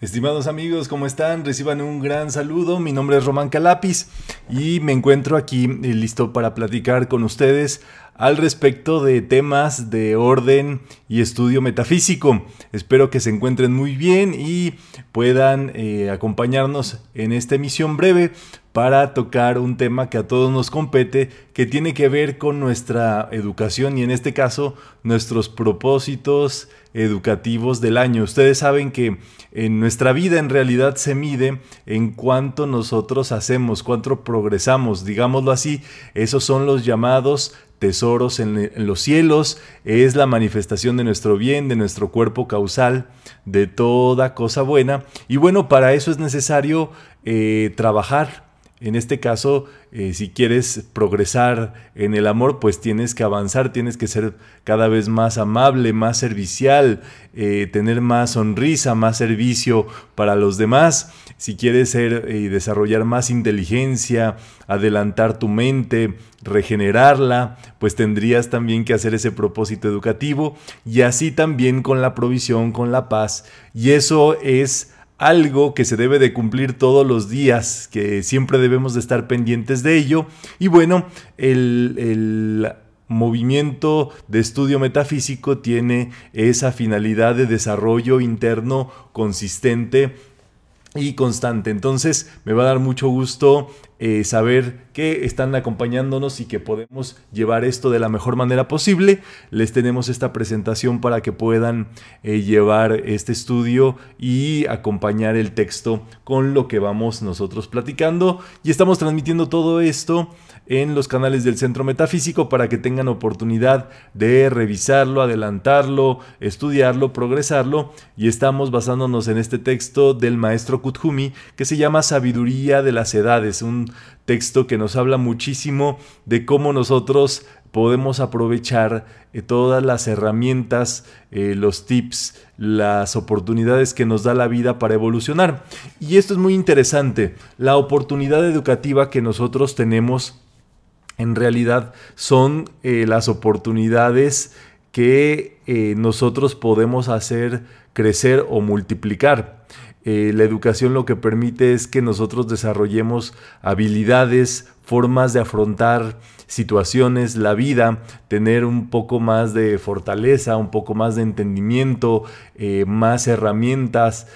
Estimados amigos, ¿cómo están? Reciban un gran saludo. Mi nombre es Román Calapis y me encuentro aquí eh, listo para platicar con ustedes al respecto de temas de orden y estudio metafísico. Espero que se encuentren muy bien y puedan eh, acompañarnos en esta emisión breve para tocar un tema que a todos nos compete, que tiene que ver con nuestra educación y en este caso nuestros propósitos educativos del año. Ustedes saben que en nuestra vida en realidad se mide en cuánto nosotros hacemos, cuánto progresamos, digámoslo así, esos son los llamados tesoros en, los cielos, es la manifestación de nuestro bien, de nuestro cuerpo causal, de toda cosa buena. Y bueno, para eso es necesario eh, trabajar, en este caso, eh, si quieres progresar en el amor, pues tienes que avanzar, tienes que ser cada vez más amable, más servicial, eh, tener más sonrisa, más servicio para los demás. Si quieres ser y desarrollar más inteligencia, adelantar tu mente, regenerarla, pues tendrías también que hacer ese propósito educativo y así también con la provisión, con la paz. Y eso es algo que se debe de cumplir todos los días, que siempre debemos de estar pendientes de ello. Y bueno, el, el movimiento de estudio metafísico tiene esa finalidad de desarrollo interno consistente y constante. Entonces me va a dar mucho gusto eh, saber que están acompañándonos y que podemos llevar esto de la mejor manera posible. Les tenemos esta presentación para que puedan eh, llevar este estudio y acompañar el texto con lo que vamos nosotros platicando. Y estamos transmitiendo todo esto en los canales del Centro Metafísico para que tengan oportunidad de revisarlo, adelantarlo, estudiarlo, progresarlo. Y estamos basándonos en este texto del maestro Kuthumi que se llama Sabiduría de las Edades, texto que nos habla muchísimo de cómo nosotros podemos aprovechar eh, todas las herramientas, eh, los tips, las oportunidades que nos da la vida para evolucionar. Y esto es muy interesante, la oportunidad educativa que nosotros tenemos en realidad son eh, las oportunidades que nosotros podemos hacer crecer o multiplicar. Eh, la educación lo que permite es que nosotros desarrollemos habilidades, formas de afrontar situaciones, la vida, tener un poco más de fortaleza, un poco más de entendimiento, más herramientas,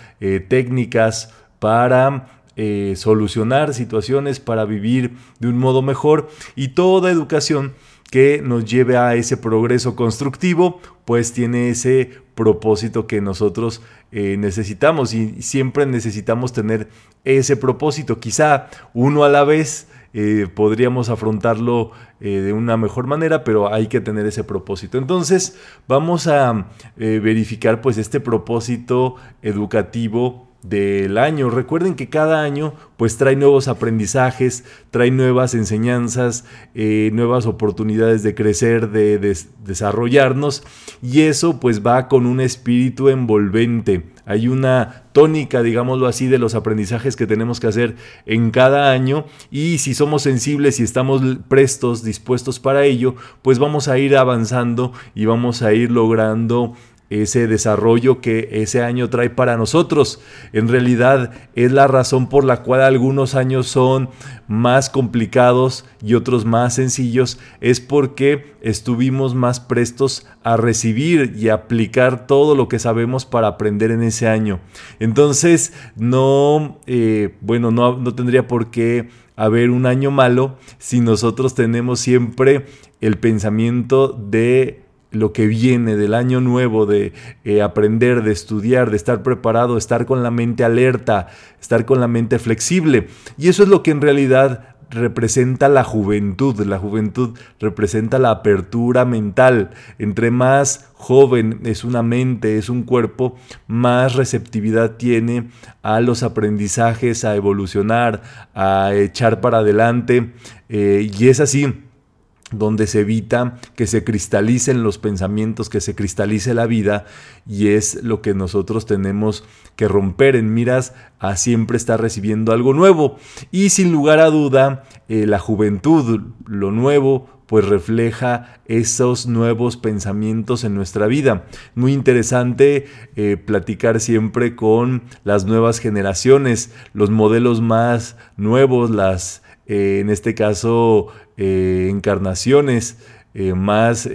técnicas para eh, solucionar situaciones, para vivir de un modo mejor. Y toda educación que nos lleve a ese progreso constructivo, pues tiene ese propósito que nosotros eh, necesitamos y siempre necesitamos tener ese propósito, quizá uno a la vez. Eh, podríamos afrontarlo de una mejor manera, pero hay que tener ese propósito. Entonces vamos a verificar pues este propósito educativo del año. Recuerden que cada año pues trae nuevos aprendizajes, trae nuevas enseñanzas, eh, nuevas oportunidades de crecer, de, desarrollarnos y eso pues va con un espíritu envolvente. Hay una tónica, digámoslo así, de los aprendizajes que tenemos que hacer en cada año y si somos sensibles y estamos prestos, dispuestos para ello, pues vamos a ir avanzando y vamos a ir logrando ese desarrollo que ese año trae para nosotros. En realidad es la razón por la cual algunos años son más complicados y otros más sencillos, es porque estuvimos más prestos a recibir y aplicar todo lo que sabemos para aprender en ese año. Entonces, no, eh, bueno, no, no tendría por qué haber un año malo si nosotros tenemos siempre el pensamiento de lo que viene del año nuevo, de eh, aprender, de estudiar, de estar preparado, estar con la mente alerta, estar con la mente flexible. Y eso es lo que en realidad representa la juventud. La juventud representa la apertura mental. Entre más joven es una mente, es un cuerpo, más receptividad tiene a los aprendizajes, a evolucionar, a echar para adelante. Eh, y es así donde se evita que se cristalicen los pensamientos, que se cristalice la vida y es lo que nosotros tenemos que romper en miras a siempre estar recibiendo algo nuevo. Y sin lugar a duda, eh, la juventud, lo nuevo, pues refleja esos nuevos pensamientos en nuestra vida. Muy interesante eh, platicar siempre con las nuevas generaciones, los modelos más nuevos, las, eh, en este caso, eh, encarnaciones más,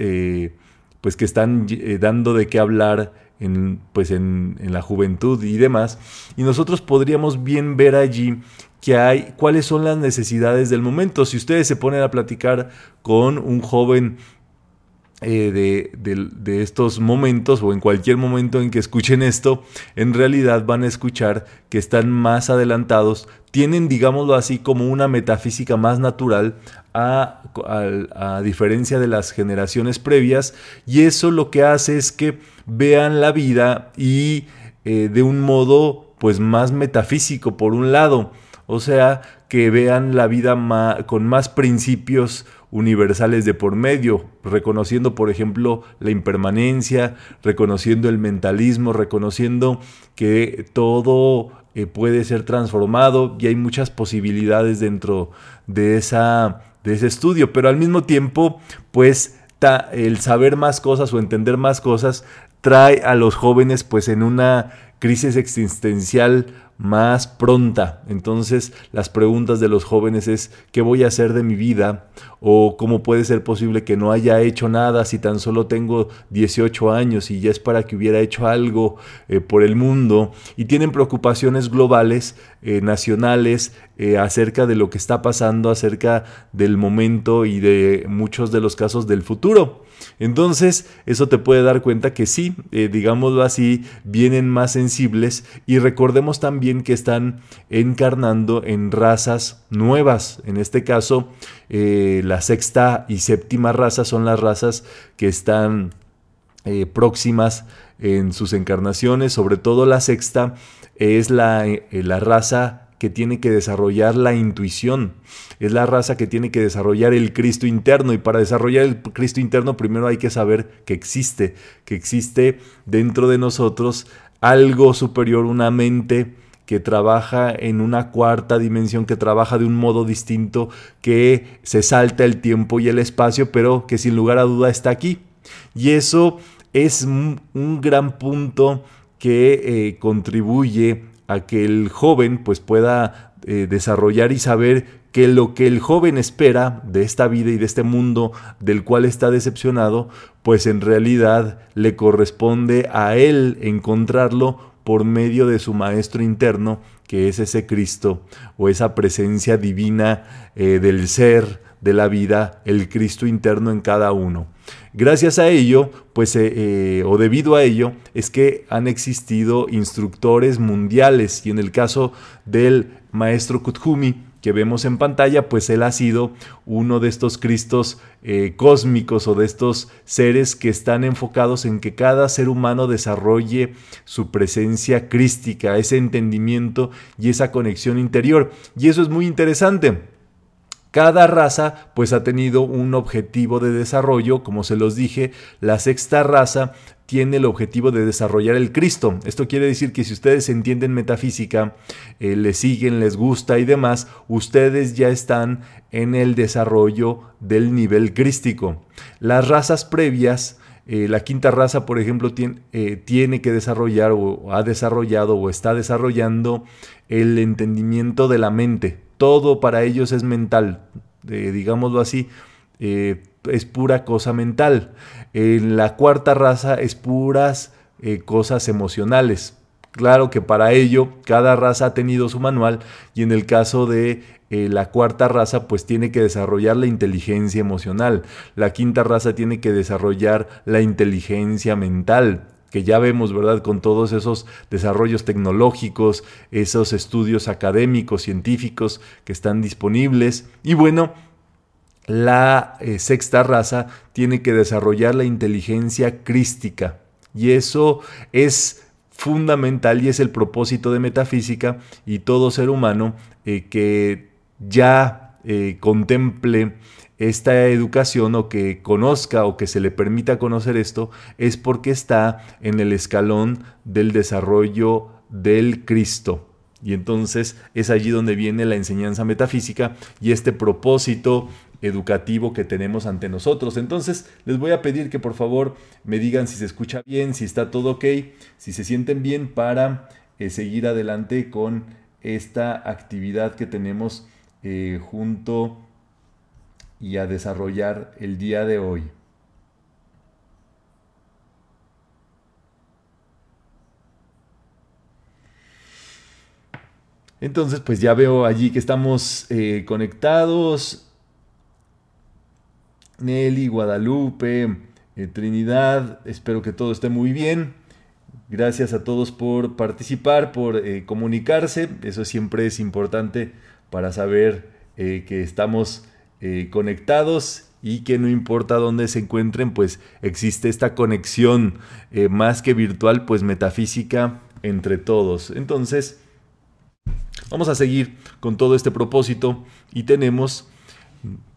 pues que están dando de qué hablar en, pues en, en, la juventud y demás. Y nosotros podríamos bien ver allí que hay, cuáles son las necesidades del momento. Si ustedes se ponen a platicar con un joven eh, de, de, estos momentos o en cualquier momento en que escuchen esto, en realidad van a escuchar que están más adelantados, tienen, digámoslo así, como una metafísica más natural a, a, diferencia de las generaciones previas y eso lo que hace es que vean la vida y eh, de un modo pues más metafísico por un lado. O sea, que vean la vida con más principios universales de por medio, reconociendo, por ejemplo, la impermanencia, reconociendo el mentalismo, reconociendo que todo eh, puede ser transformado y hay muchas posibilidades dentro de, esa, de ese estudio, pero al mismo tiempo, pues el saber más cosas o entender más cosas trae a los jóvenes pues en una crisis existencial más pronta. Entonces las preguntas de los jóvenes es ¿qué voy a hacer de mi vida? ¿O cómo puede ser posible que no haya hecho nada si tan solo tengo 18 años y ya es para que hubiera hecho algo eh, por el mundo? Y tienen preocupaciones globales, eh, nacionales, eh, acerca de lo que está pasando, acerca del momento y de muchos de los casos del futuro. Entonces, eso te puede dar cuenta que sí, eh, digámoslo así, vienen más sensibles y recordemos también que están encarnando en razas nuevas. En este caso, eh, la sexta y séptima raza son las razas que están eh, próximas en sus encarnaciones, sobre todo la sexta es la, la raza que tiene que desarrollar la intuición, es la raza que tiene que desarrollar el Cristo interno y para desarrollar el Cristo interno primero hay que saber que existe, que existe dentro de nosotros algo superior, una mente que trabaja en una cuarta dimensión, que trabaja de un modo distinto, que se salta el tiempo y el espacio, pero que sin lugar a duda está aquí. Y eso es un gran punto que eh, contribuye a que el joven pues pueda eh, desarrollar y saber que lo que el joven espera de esta vida y de este mundo del cual está decepcionado, pues en realidad le corresponde a él encontrarlo por medio de su maestro interno, que es ese Cristo o esa presencia divina eh, del ser, de la vida, el Cristo interno en cada uno. Gracias a ello, pues, eh, eh, o debido a ello, es que han existido instructores mundiales y en el caso del maestro Kuthumi, que vemos en pantalla, pues él ha sido uno de estos Cristos eh, cósmicos o de estos seres que están enfocados en que cada ser humano desarrolle su presencia crística, ese entendimiento y esa conexión interior. Y eso es muy interesante cada raza pues ha tenido un objetivo de desarrollo, como se los dije, la sexta raza tiene el objetivo de desarrollar el Cristo. Esto quiere decir que si ustedes entienden metafísica, eh, les siguen, les gusta y demás, ustedes ya están en el desarrollo del nivel crístico. Las razas previas, eh, la quinta raza, por ejemplo, eh, tiene que desarrollar o ha desarrollado o está desarrollando el entendimiento de la mente todo para ellos es mental, eh, digámoslo así, eh, es pura cosa mental. En la cuarta raza es puras eh, cosas emocionales. Claro que para ello cada raza ha tenido su manual y en el caso de la cuarta raza pues tiene que desarrollar la inteligencia emocional, la quinta raza tiene que desarrollar la inteligencia mental, que ya vemos, ¿verdad? Con todos esos desarrollos tecnológicos, esos estudios académicos, científicos que están disponibles. Y bueno, la eh, sexta raza tiene que desarrollar la inteligencia crística. Y eso es fundamental y es el propósito de metafísica y todo ser humano eh, que ya eh, contemple esta educación o que conozca o que se le permita conocer esto es porque está en el escalón del desarrollo del Cristo. Y entonces es allí donde viene la enseñanza metafísica y este propósito educativo que tenemos ante nosotros. Entonces les voy a pedir que por favor me digan si se escucha bien, si está todo ok, si se sienten bien para eh, seguir adelante con esta actividad que tenemos eh, junto y a desarrollar el día de hoy. Entonces, pues ya veo allí que estamos eh, conectados. Nelly, Guadalupe, eh, Trinidad, espero que todo esté muy bien. Gracias a todos por participar, por comunicarse. Eso siempre es importante para saber que estamos conectados y que no importa dónde se encuentren, pues existe esta conexión más que virtual, pues metafísica entre todos. Entonces, Vamos a seguir con todo este propósito y tenemos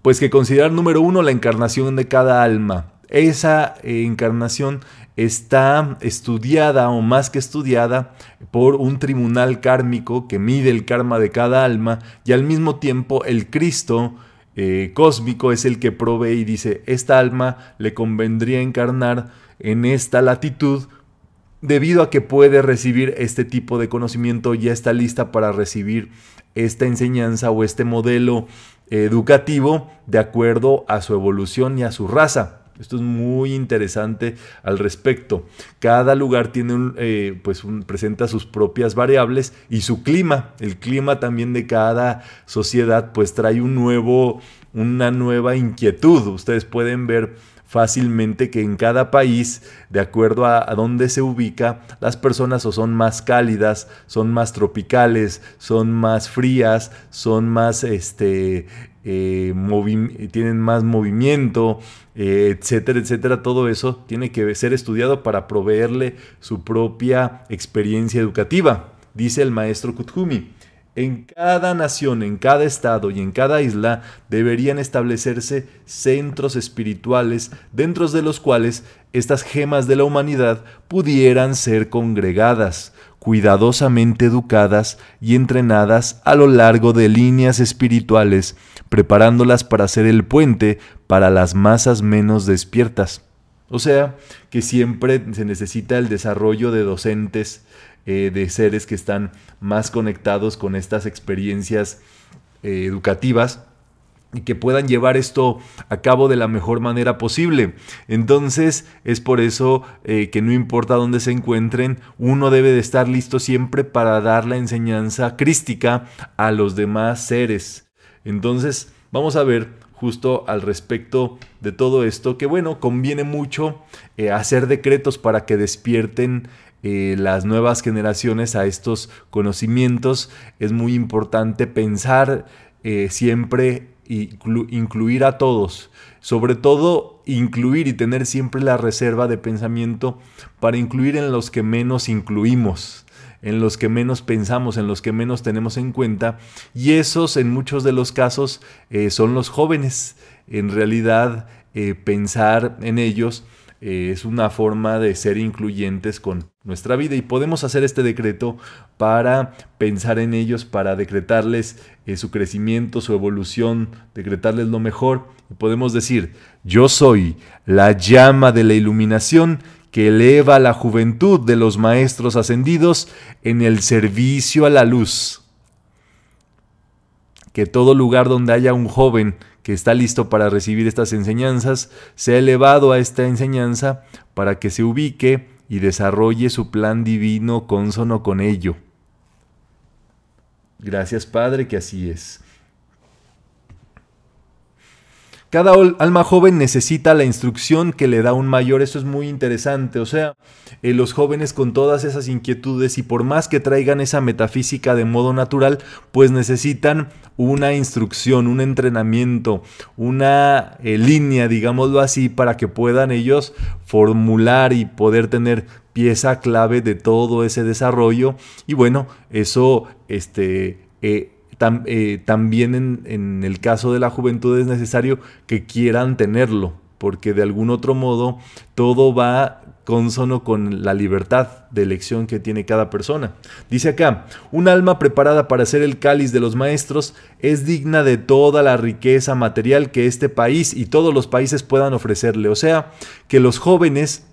pues que considerar número uno la encarnación de cada alma. Esa eh, encarnación está estudiada o más que estudiada por un tribunal kármico que mide el karma de cada alma y al mismo tiempo el Cristo eh, cósmico es el que provee y dice, esta alma le convendría encarnar en esta latitud debido a que puede recibir este tipo de conocimiento, ya está lista para recibir esta enseñanza o este modelo educativo de acuerdo a su evolución y a su raza. Esto es muy interesante al respecto. Cada lugar tiene eh, pues presenta sus propias variables y su clima. El clima también de cada sociedad pues trae un nuevo, una nueva inquietud. Ustedes pueden ver fácilmente que en cada país, de acuerdo a, dónde se ubica, las personas o son más cálidas, son más tropicales, son más frías, son más, este, eh, tienen más movimiento, eh, etcétera, etcétera. Todo eso tiene que ser estudiado para proveerle su propia experiencia educativa, dice el maestro Kuthumi. En cada nación, en cada estado y en cada isla deberían establecerse centros espirituales dentro de los cuales estas gemas de la humanidad pudieran ser congregadas, cuidadosamente educadas y entrenadas a lo largo de líneas espirituales, preparándolas para ser el puente para las masas menos despiertas. O sea, que siempre se necesita el desarrollo de docentes, eh, de seres que están más conectados con estas experiencias eh, educativas y que puedan llevar esto a cabo de la mejor manera posible. Entonces es por eso eh, que no importa dónde se encuentren, uno debe de estar listo siempre para dar la enseñanza crística a los demás seres. Entonces vamos a ver justo al respecto de todo esto, que bueno, conviene mucho hacer decretos para que despierten eh, las nuevas generaciones a estos conocimientos, es muy importante pensar eh, siempre incluir a todos, sobre todo incluir y tener siempre la reserva de pensamiento para incluir en los que menos incluimos en los que menos pensamos, en los que menos tenemos en cuenta, y esos en muchos de los casos eh, son los jóvenes. En realidad, pensar en ellos es una forma de ser incluyentes con nuestra vida y podemos hacer este decreto para pensar en ellos, para decretarles eh, su crecimiento, su evolución, decretarles lo mejor podemos decir, yo soy la llama de la iluminación que eleva la juventud de los maestros ascendidos en el servicio a la luz. Que todo lugar donde haya un joven que está listo para recibir estas enseñanzas, se ha elevado a esta enseñanza para que se ubique y desarrolle su plan divino consono con ello. Gracias Padre que así es. Cada alma joven necesita la instrucción que le da un mayor, eso es muy interesante, o sea, eh, los jóvenes con todas esas inquietudes y por más que traigan esa metafísica de modo natural, pues necesitan una instrucción, un entrenamiento, una eh, línea, digámoslo así, para que puedan ellos formular y poder tener pieza clave de todo ese desarrollo. Y bueno, eso este, eh, eh, también en, el caso de la juventud es necesario que quieran tenerlo, porque de algún otro modo todo va consono con la libertad de elección que tiene cada persona. Dice acá, un alma preparada para ser el cáliz de los maestros es digna de toda la riqueza material que este país y todos los países puedan ofrecerle. O sea, que los jóvenes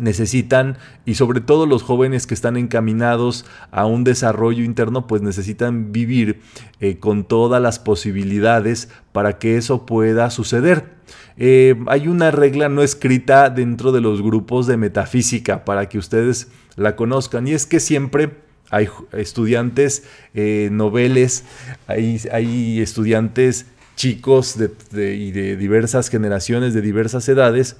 necesitan, y sobre todo los jóvenes que están encaminados a un desarrollo interno, pues necesitan vivir eh, con todas las posibilidades para que eso pueda suceder. Eh, hay una regla no escrita dentro de los grupos de metafísica para que ustedes la conozcan, y es que siempre hay estudiantes eh, noveles, hay, hay estudiantes chicos de, y de diversas generaciones, de diversas edades,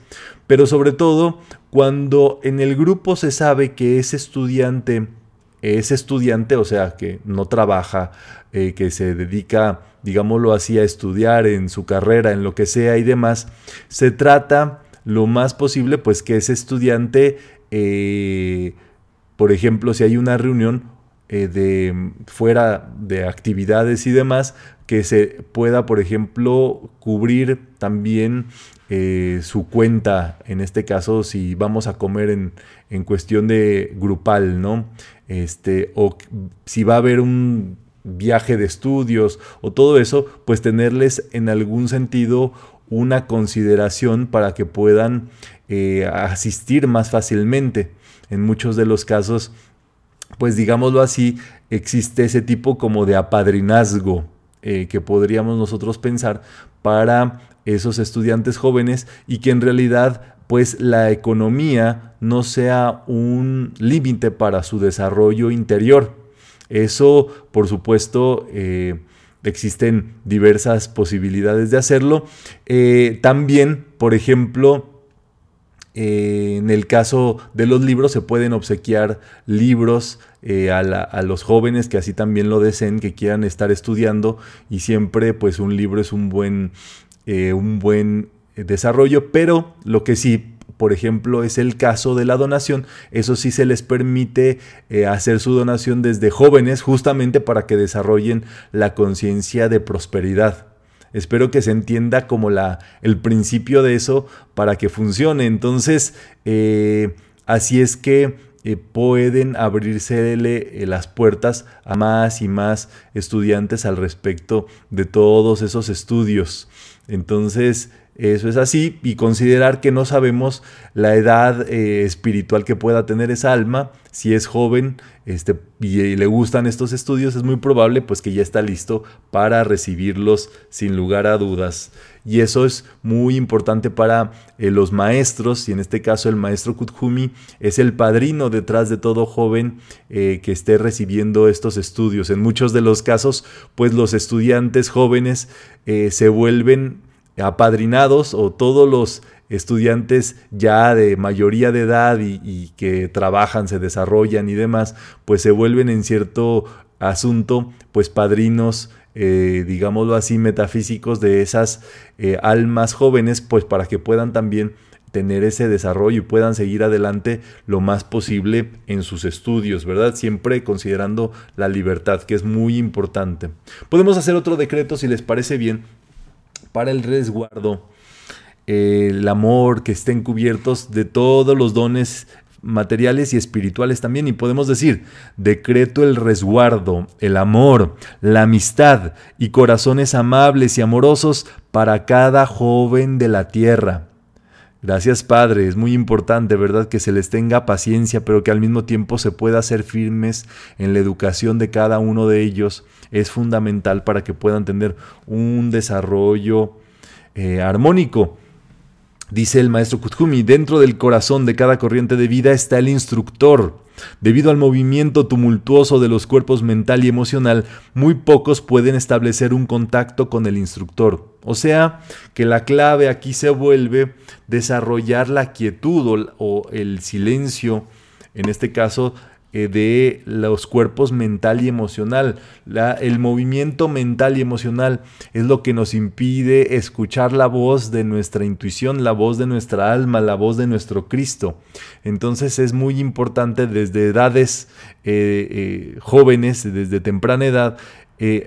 pero sobre todo cuando en el grupo se sabe que ese estudiante es estudiante, o sea, que no trabaja, eh, que se dedica, digámoslo así, a estudiar en su carrera, en lo que sea y demás, se trata lo más posible, pues que ese estudiante, eh, por ejemplo, si hay una reunión, eh, de fuera de actividades y demás, que se pueda, por ejemplo, cubrir también eh, su cuenta, en este caso, si vamos a comer en, en, cuestión de grupal, ¿no? Este, o si va a haber un viaje de estudios o todo eso, pues tenerles en algún sentido una consideración para que puedan eh, asistir más fácilmente. En muchos de los casos pues digámoslo así, existe ese tipo como de apadrinazgo eh, que podríamos nosotros pensar para esos estudiantes jóvenes y que en realidad pues la economía no sea un límite para su desarrollo interior. Eso, por supuesto, eh, existen diversas posibilidades de hacerlo. Eh, también, por ejemplo, eh, en el caso de los libros se pueden obsequiar libros eh, a, los jóvenes que así también lo deseen, que quieran estar estudiando y siempre pues un libro es un buen, eh, un buen desarrollo, pero lo que sí por ejemplo, es el caso de la donación. Eso sí se les permite hacer su donación desde jóvenes justamente para que desarrollen la conciencia de prosperidad. Espero que se entienda como la, el principio de eso para que funcione. Entonces, eh, así es que eh, pueden abrirse eh, las puertas a más y más estudiantes al respecto de todos esos estudios. Entonces, eso es así y considerar que no sabemos la edad eh, espiritual que pueda tener esa alma. Si es joven este, y, le gustan estos estudios, es muy probable pues que ya está listo para recibirlos sin lugar a dudas. Y eso es muy importante para eh, los maestros, y en este caso el maestro Kuthumi es el padrino detrás de todo joven eh, que esté recibiendo estos estudios. En muchos de los casos, pues los estudiantes jóvenes se vuelven apadrinados o todos los estudiantes ya de mayoría de edad y, que trabajan, se desarrollan y demás, pues se vuelven en cierto asunto, pues padrinos, eh, digámoslo así, metafísicos de esas eh, almas jóvenes, pues para que puedan también tener ese desarrollo y puedan seguir adelante lo más posible en sus estudios, ¿verdad? Siempre considerando la libertad, que es muy importante. Podemos hacer otro decreto si les parece bien para el resguardo, el amor, que estén cubiertos de todos los dones materiales y espirituales también. Y podemos decir, decreto el resguardo, el amor, la amistad y corazones amables y amorosos para cada joven de la tierra. Gracias Padre, es muy importante, ¿verdad? Que se les tenga paciencia, pero que al mismo tiempo se pueda ser firmes en la educación de cada uno de ellos. Es fundamental para que puedan tener un desarrollo eh, armónico. Dice el maestro Kuthumi, dentro del corazón de cada corriente de vida está el instructor. Debido al movimiento tumultuoso de los cuerpos mental y emocional, muy pocos pueden establecer un contacto con el instructor. O sea, que la clave aquí se vuelve desarrollar la quietud o, el silencio, en este caso eh, de los cuerpos mental y emocional. el movimiento mental y emocional es lo que nos impide escuchar la voz de nuestra intuición, la voz de nuestra alma, la voz de nuestro Cristo. Entonces es muy importante desde edades eh, eh, jóvenes, desde temprana edad,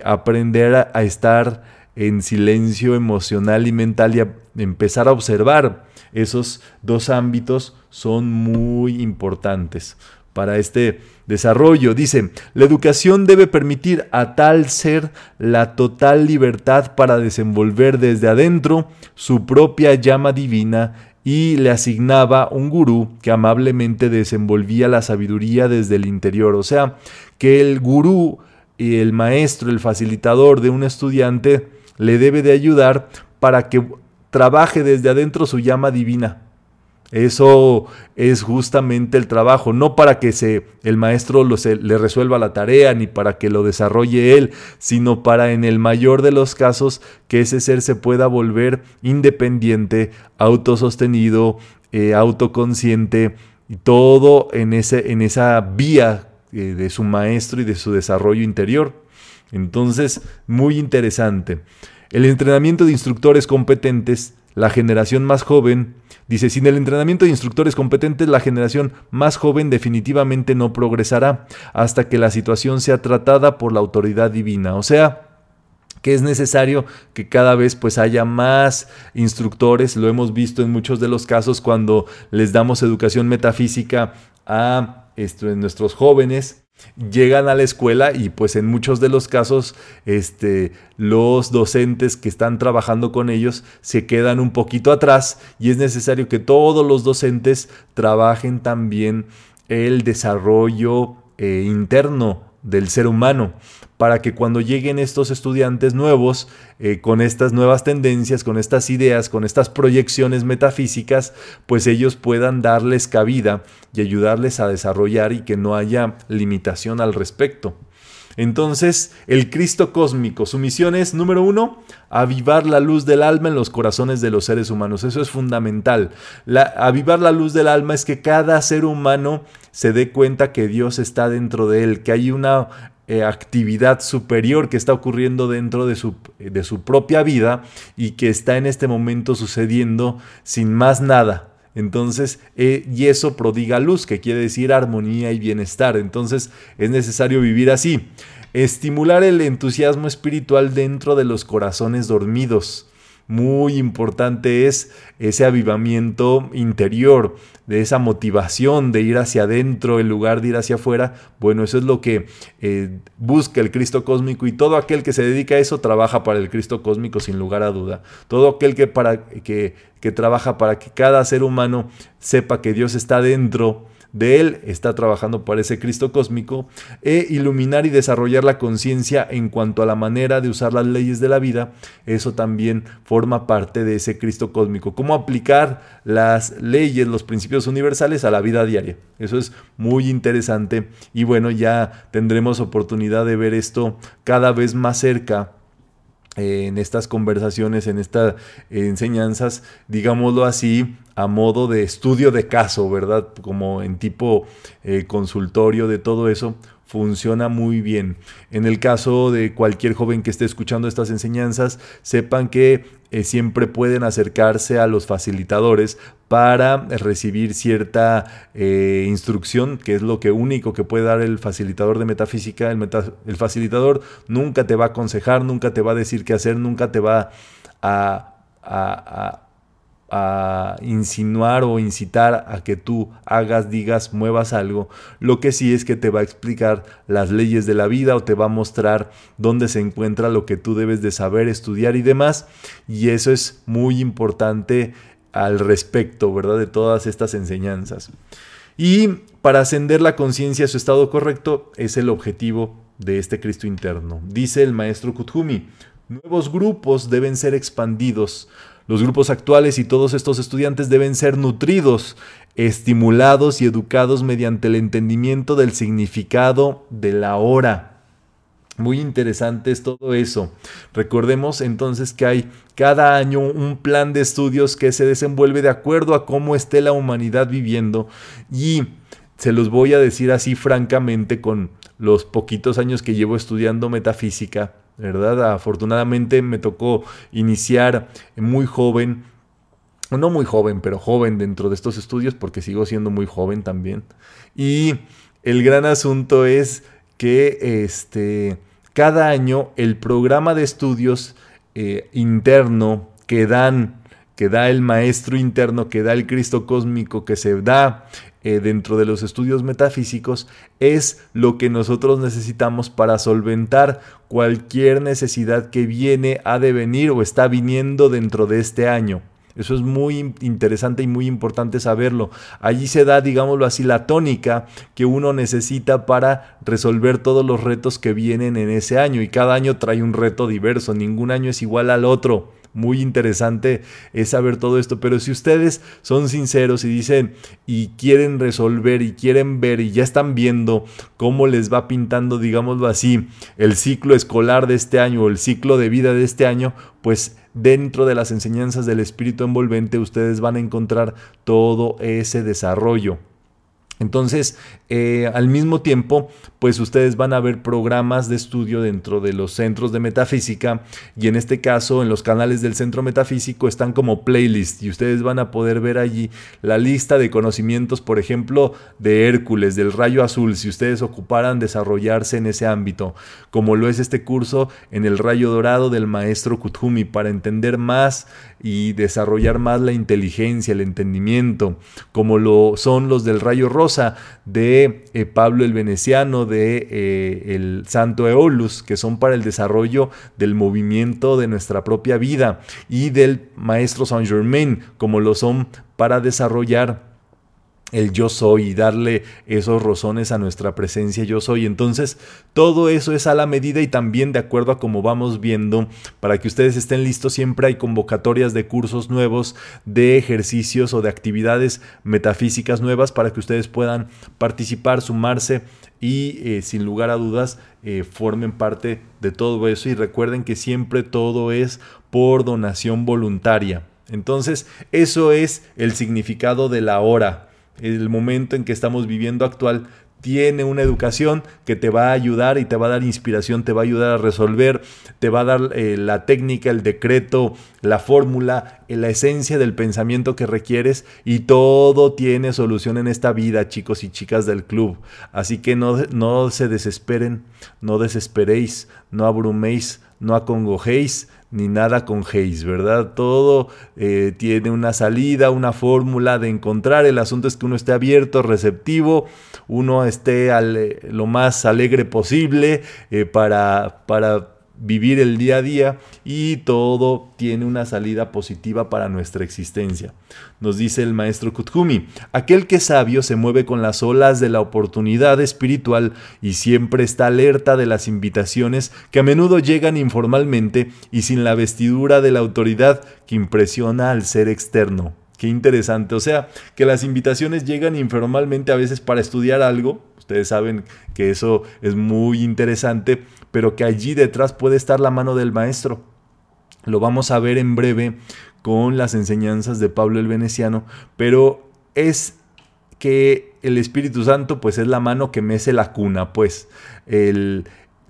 aprender a estar en silencio emocional y mental y empezar a observar Esos dos ámbitos son muy importantes para este desarrollo. Dice, la educación debe permitir a tal ser la total libertad para desenvolver desde adentro su propia llama divina y le asignaba un gurú que amablemente desenvolvía la sabiduría desde el interior. O sea, que el gurú y el maestro, el facilitador de un estudiante, le debe de ayudar para que trabaje desde adentro su llama divina. Eso es justamente el trabajo, no para que se, el maestro le resuelva la tarea ni para que lo desarrolle él, sino para en el mayor de los casos que ese ser se pueda volver independiente, autosostenido, eh, autoconsciente y todo en, ese, en esa vía eh, de su maestro y de su desarrollo interior. Entonces, muy interesante. El entrenamiento de instructores competentes, la generación más joven, dice, sin el entrenamiento de instructores competentes, la generación más joven definitivamente no progresará hasta que la situación sea tratada por la autoridad divina. O sea, que es necesario que cada vez pues haya más instructores, lo hemos visto en muchos de los casos cuando les damos educación metafísica a esto, nuestros jóvenes, llegan a la escuela y pues en muchos de los casos este, los docentes que están trabajando con ellos se quedan un poquito atrás y es necesario que todos los docentes trabajen también el desarrollo eh, interno del ser humano para que cuando lleguen estos estudiantes nuevos eh, con estas nuevas tendencias, con estas ideas, con estas proyecciones metafísicas, pues ellos puedan darles cabida y ayudarles a desarrollar y que no haya limitación al respecto. Entonces, el Cristo cósmico, su misión es, número uno, avivar la luz del alma en los corazones de los seres humanos. Eso es fundamental. avivar la luz del alma es que cada ser humano se dé cuenta que Dios está dentro de él, que hay una eh, actividad superior que está ocurriendo dentro de su, de su propia vida y que está en este momento sucediendo sin más nada. Entonces, eh, y eso prodiga luz, que quiere decir armonía y bienestar. Entonces, es necesario vivir así. Estimular el entusiasmo espiritual dentro de los corazones dormidos muy importante es ese avivamiento interior, de esa motivación de ir hacia adentro en lugar de ir hacia afuera. Bueno, eso es lo que eh, busca el Cristo cósmico y todo aquel que se dedica a eso trabaja para el Cristo cósmico sin lugar a duda. Todo aquel que, para, que, que trabaja para que cada ser humano sepa que Dios está dentro de él está trabajando para ese Cristo cósmico, e iluminar y desarrollar la conciencia en cuanto a la manera de usar las leyes de la vida, eso también forma parte de ese Cristo cósmico. Cómo aplicar las leyes, los principios universales a la vida diaria. Eso es muy interesante y bueno, ya tendremos oportunidad de ver esto cada vez más cerca en estas conversaciones, en estas enseñanzas, digámoslo así, a modo de estudio de caso, ¿verdad? Como en tipo eh, consultorio de todo eso, funciona muy bien. En el caso de cualquier joven que esté escuchando estas enseñanzas, sepan que eh, siempre pueden acercarse a los facilitadores para recibir cierta eh, instrucción, que es lo que único que puede dar el facilitador de metafísica. El, facilitador nunca te va a aconsejar, nunca te va a decir qué hacer, nunca te va a a insinuar o incitar a que tú hagas, digas, muevas algo. Lo que sí es que te va a explicar las leyes de la vida o te va a mostrar dónde se encuentra lo que tú debes de saber, estudiar y demás. Y eso es muy importante al respecto, ¿verdad? De todas estas enseñanzas. Y para ascender la conciencia a su estado correcto es el objetivo de este Cristo interno. Dice el maestro Kuthumi, nuevos grupos deben ser expandidos los grupos actuales y todos estos estudiantes deben ser nutridos, estimulados y educados mediante el entendimiento del significado de la hora. Muy interesante es todo eso. Recordemos entonces que hay cada año un plan de estudios que se desenvuelve de acuerdo a cómo esté la humanidad viviendo y se los voy a decir así francamente con los poquitos años que llevo estudiando metafísica ¿verdad? Afortunadamente me tocó iniciar muy joven, no muy joven, pero joven dentro de estos estudios, porque sigo siendo muy joven también. Y el gran asunto es que este, cada año el programa de estudios eh, interno que dan que da el maestro interno, que da el Cristo cósmico, que se da eh, dentro de los estudios metafísicos, es lo que nosotros necesitamos para solventar cualquier necesidad que viene a devenir o está viniendo dentro de este año. Eso es muy interesante y muy importante saberlo. Allí se da, digámoslo así, la tónica que uno necesita para resolver todos los retos que vienen en ese año. Y cada año trae un reto diverso, ningún año es igual al otro muy interesante es saber todo esto. Pero si ustedes son sinceros y dicen y quieren resolver y quieren ver y ya están viendo cómo les va pintando, digámoslo así, el ciclo escolar de este año o el ciclo de vida de este año, pues dentro de las enseñanzas del espíritu envolvente ustedes van a encontrar todo ese desarrollo. Entonces, eh, al mismo tiempo, pues ustedes van a ver programas de estudio dentro de los centros de metafísica y en este caso en los canales del centro metafísico están como playlist y ustedes van a poder ver allí la lista de conocimientos, por ejemplo, de Hércules, del rayo azul, si ustedes ocuparan desarrollarse en ese ámbito, como lo es este curso en el rayo dorado del maestro Kuthumi para entender más y desarrollar más la inteligencia, el entendimiento, como lo son los del rayo rosa de eh, Pablo el Veneciano, de eh, el Santo Eolus, que son para el desarrollo del movimiento de nuestra propia vida, y del Maestro Saint Germain, como lo son para desarrollar el yo soy y darle esos rozones a nuestra presencia yo soy. Entonces, todo eso es a la medida y también de acuerdo a cómo vamos viendo, para que ustedes estén listos, siempre hay convocatorias de cursos nuevos, de ejercicios o de actividades metafísicas nuevas para que ustedes puedan participar, sumarse y eh, sin lugar a dudas eh, formen parte de todo eso y recuerden que siempre todo es por donación voluntaria. Entonces, eso es el significado de la hora el momento en que estamos viviendo actual tiene una educación que te va a ayudar y te va a dar inspiración, te va a ayudar a resolver, te va a dar eh, la técnica, el decreto, la fórmula, eh, la esencia del pensamiento que requieres y todo tiene solución en esta vida, chicos y chicas del club. Así que no, no se desesperen, no desesperéis, no abruméis, no acongojéis, ni nada con Hayes, ¿verdad? Todo eh, tiene una salida, una fórmula de encontrar. El asunto es que uno esté abierto, receptivo, uno esté eh, lo más alegre posible eh, para, para vivir el día a día y todo tiene una salida positiva para nuestra existencia. Nos dice el maestro Kuthumi, aquel que sabio se mueve con las olas de la oportunidad espiritual y siempre está alerta de las invitaciones que a menudo llegan informalmente y sin la vestidura de la autoridad que impresiona al ser externo. Qué interesante, o sea, que las invitaciones llegan informalmente a veces para estudiar algo, ustedes saben que eso es muy interesante, pero que allí detrás puede estar la mano del maestro. Lo vamos a ver en breve con las enseñanzas de Pablo el Veneciano, pero es que el Espíritu Santo pues es la mano que mece la cuna, pues el,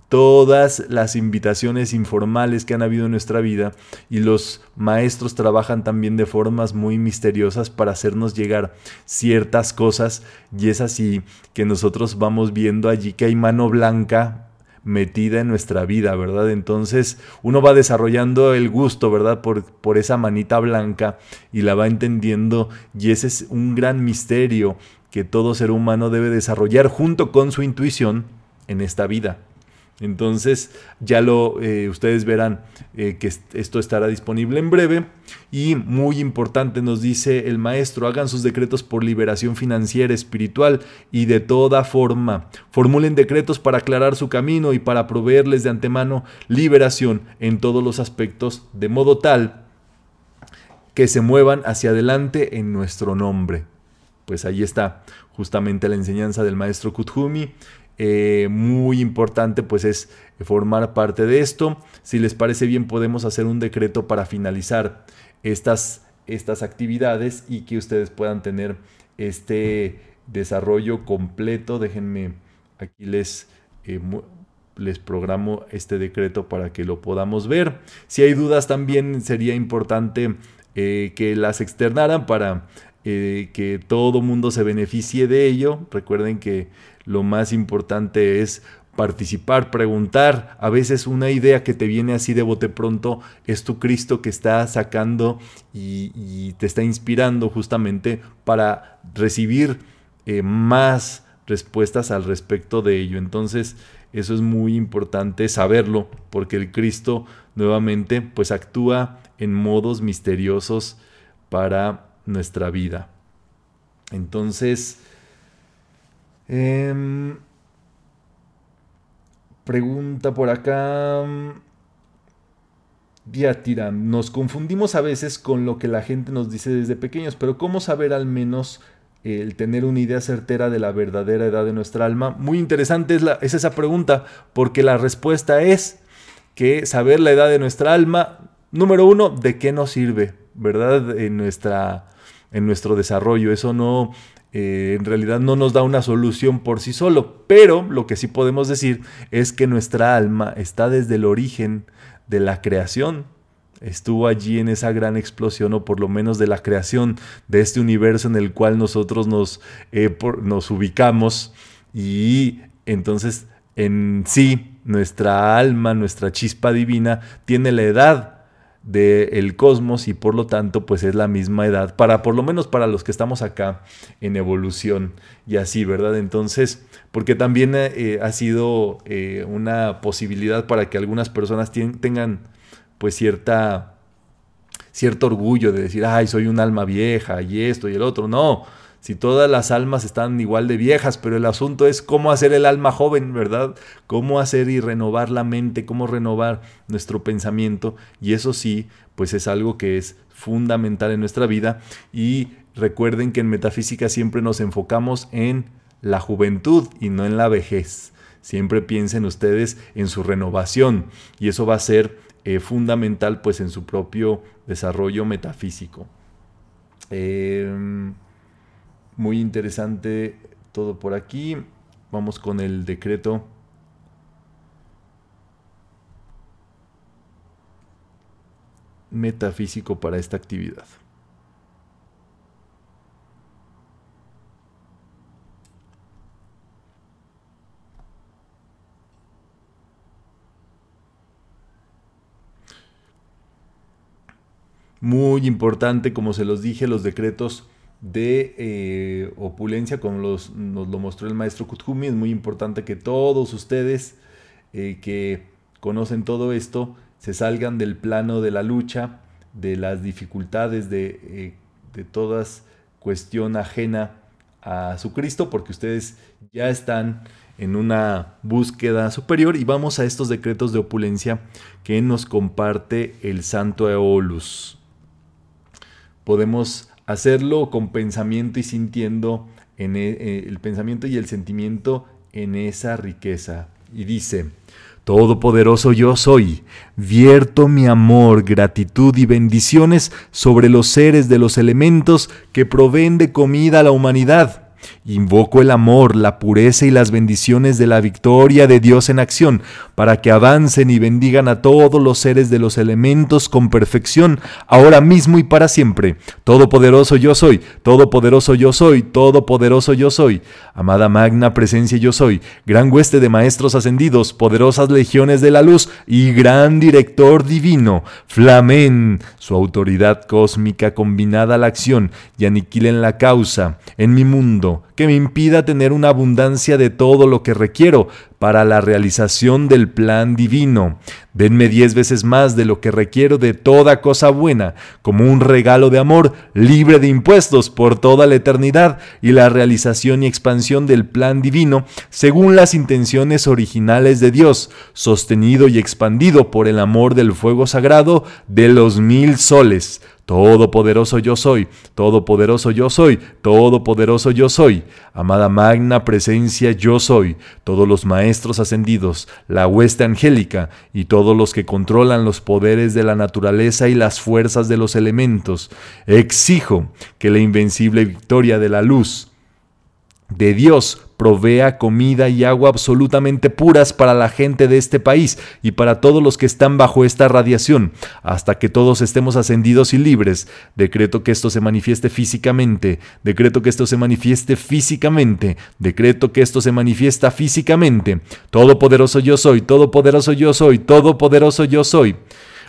todas las invitaciones informales que han habido en nuestra vida y los maestros trabajan también de formas muy misteriosas para hacernos llegar ciertas cosas y es así que nosotros vamos viendo allí que hay mano blanca metida en nuestra vida, ¿verdad? Entonces uno va desarrollando el gusto, ¿verdad? Por, por esa manita blanca y la va entendiendo y ese es un gran misterio que todo ser humano debe desarrollar junto con su intuición en esta vida. Entonces ya lo eh, ustedes verán eh, que esto estará disponible en breve y muy importante nos dice el maestro hagan sus decretos por liberación financiera, espiritual y de toda forma. Formulen decretos para aclarar su camino y para proveerles de antemano liberación en todos los aspectos de modo tal que se muevan hacia adelante en nuestro nombre. Pues ahí está justamente la enseñanza del maestro Kuthumi eh, muy importante pues es formar parte de esto. Si les parece bien podemos hacer un decreto para finalizar estas, estas actividades y que ustedes puedan tener este desarrollo completo. Déjenme aquí les... Eh, les programo este decreto para que lo podamos ver. Si hay dudas también sería importante eh, que las externaran para que todo mundo se beneficie de ello. Recuerden que lo más importante es participar, preguntar. A veces una idea que te viene así de bote pronto es tu Cristo que está sacando y, te está inspirando justamente para recibir eh, más respuestas al respecto de ello. Entonces, eso es muy importante saberlo, porque el Cristo nuevamente pues actúa en modos misteriosos para nuestra vida. Entonces, em, pregunta por acá. Diátira, nos confundimos a veces con lo que la gente nos dice desde pequeños, pero ¿cómo saber al menos el tener una idea certera de la verdadera edad de nuestra alma? Muy interesante es, es esa pregunta, porque la respuesta es que saber la edad de nuestra alma, número uno, ¿de qué nos sirve? ¿Verdad? En, nuestra, en nuestro desarrollo. Eso no, eh, en realidad no nos da una solución por sí solo, pero lo que sí podemos decir es que nuestra alma está desde el origen de la creación. Estuvo allí en esa gran explosión, o por lo menos de la creación de este universo en el cual nosotros nos, eh, nos ubicamos. Y entonces en sí, nuestra alma, nuestra chispa divina, tiene la edad del cosmos y por lo tanto pues es la misma edad para por lo menos para los que estamos acá en evolución y así verdad entonces porque también eh, ha sido eh, una posibilidad para que algunas personas tengan pues cierta cierto orgullo de decir ay soy un alma vieja y esto y el otro no si todas las almas están igual de viejas, pero el asunto es cómo hacer el alma joven, ¿verdad? Cómo hacer y renovar la mente, cómo renovar nuestro pensamiento. Y eso sí, pues es algo que es fundamental en nuestra vida. Y recuerden que en metafísica siempre nos enfocamos en la juventud y no en la vejez. Siempre piensen ustedes en su renovación y eso va a ser eh, fundamental pues en su propio desarrollo metafísico. Eh, muy interesante todo por aquí. Vamos con el decreto. metafísico para esta actividad. Muy importante, como se los dije, los decretos de eh, opulencia, como nos lo mostró el maestro Kuthumi. Es muy importante que todos ustedes eh, que conocen todo esto se salgan del plano de la lucha, de las dificultades, de, eh, de todas cuestión ajena a su Cristo, porque ustedes ya están en una búsqueda superior y vamos a estos decretos de opulencia que nos comparte el santo Eolus. Podemos hacerlo con pensamiento y sintiendo en e, eh, el, pensamiento y el sentimiento en esa riqueza. Y dice, Todopoderoso yo soy, vierto mi amor, gratitud y bendiciones sobre los seres de los elementos que proveen de comida a la humanidad Invoco el amor, la pureza y las bendiciones de la victoria de Dios en acción, para que avancen y bendigan a todos los seres de los elementos con perfección, ahora mismo y para siempre. Todopoderoso yo soy, todopoderoso yo soy, todopoderoso yo soy. Amada magna presencia yo soy, gran hueste de maestros ascendidos, poderosas legiones de la luz y gran director divino. Flamen su autoridad cósmica combinada a la acción y aniquilen la causa en mi mundo que me impida tener una abundancia de todo lo que requiero para la realización del plan divino. Denme diez veces más de lo que requiero de toda cosa buena, como un regalo de amor libre de impuestos por toda la eternidad y la realización y expansión del plan divino según las intenciones originales de Dios, sostenido y expandido por el amor del fuego sagrado de los mil soles Todopoderoso yo soy, todopoderoso yo soy, todopoderoso yo soy. Amada magna presencia yo soy, todos los maestros ascendidos, la hueste angélica y todos los que controlan los poderes de la naturaleza y las fuerzas de los elementos. Exijo que la invencible victoria de la luz de Dios provea comida y agua absolutamente puras para la gente de este país y para todos los que están bajo esta radiación, hasta que todos estemos ascendidos y libres. Decreto que esto se manifieste físicamente, decreto que esto se manifieste físicamente, decreto que esto se manifiesta físicamente. Todopoderoso yo soy, todopoderoso yo soy, todopoderoso yo soy.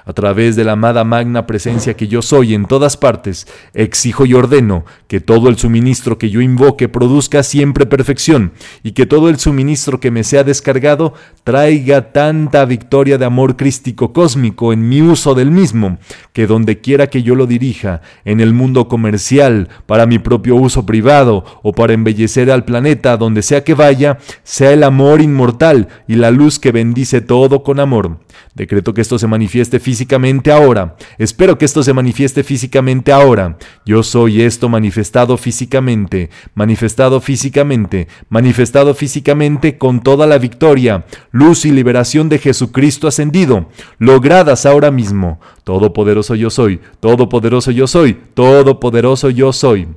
A través de la amada magna presencia que yo soy en todas partes, exijo y ordeno que todo el suministro que yo invoque produzca siempre perfección y que todo el suministro que me sea descargado traiga tanta victoria de amor crístico cósmico en mi uso del mismo, que donde quiera que yo lo dirija, en el mundo comercial, para mi propio uso privado o para embellecer al planeta donde sea que vaya, sea el amor inmortal y la luz que bendice todo con amor. Decreto que esto se manifieste físicamente ahora. Espero que esto se manifieste físicamente ahora. Yo soy esto manifestado físicamente, manifestado físicamente, manifestado físicamente con toda la victoria, luz y liberación de Jesucristo ascendido, logradas ahora mismo. Todopoderoso yo soy, todopoderoso yo soy, todopoderoso yo soy.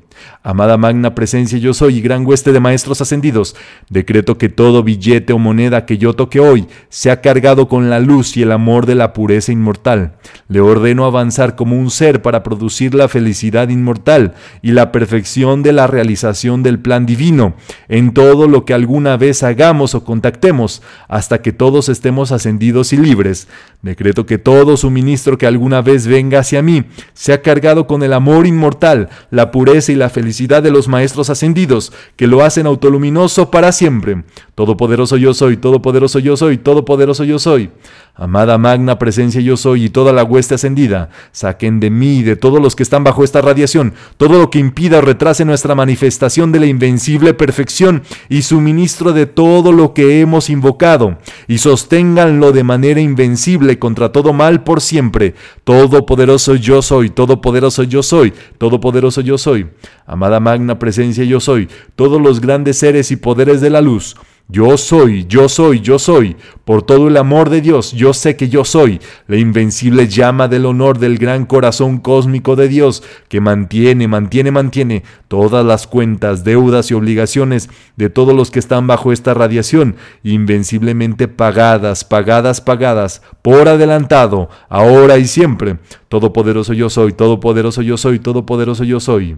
Amada magna presencia yo soy y gran hueste de maestros ascendidos, decreto que todo billete o moneda que yo toque hoy sea cargado con la luz y el amor de la pureza inmortal. Le ordeno avanzar como un ser para producir la felicidad inmortal y la perfección de la realización del plan divino en todo lo que alguna vez hagamos o contactemos, hasta que todos estemos ascendidos y libres. Decreto que todo suministro que alguna vez venga hacia mí sea cargado con el amor inmortal, la pureza y la felicidad de los maestros ascendidos, que lo hacen autoluminoso para siempre. Todopoderoso yo soy, todopoderoso yo soy, todopoderoso yo soy. Amada magna presencia yo soy y toda la hueste ascendida, saquen de mí y de todos los que están bajo esta radiación todo lo que impida o retrase nuestra manifestación de la invencible perfección y suministro de todo lo que hemos invocado, y sosténganlo de manera invencible contra todo mal por siempre. Todopoderoso yo soy, todopoderoso yo soy, todopoderoso yo soy. Amada magna presencia yo soy, todos los grandes seres y poderes de la luz, yo soy, yo soy, yo soy. Por todo el amor de Dios, yo sé que yo soy. La invencible llama del honor del gran corazón cósmico de Dios, que mantiene, mantiene, mantiene todas las cuentas, deudas y obligaciones de todos los que están bajo esta radiación, invenciblemente pagadas, pagadas, pagadas, por adelantado, ahora y siempre. Todopoderoso yo soy, todopoderoso yo soy, todopoderoso yo soy.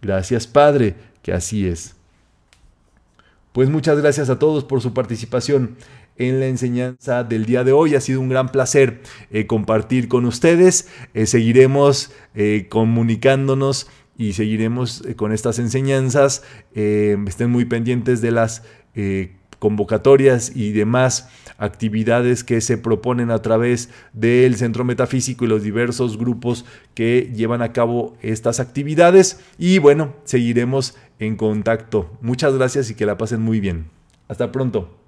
Gracias Padre, que así es. Pues muchas gracias a todos por su participación en la enseñanza del día de hoy. Ha sido un gran placer eh, compartir con ustedes. Eh, seguiremos eh, comunicándonos y seguiremos con estas enseñanzas. estén muy pendientes de las convocatorias y demás actividades que se proponen a través del Centro Metafísico y los diversos grupos que llevan a cabo estas actividades. Y bueno, seguiremos en contacto. Muchas gracias y que la pasen muy bien. Hasta pronto.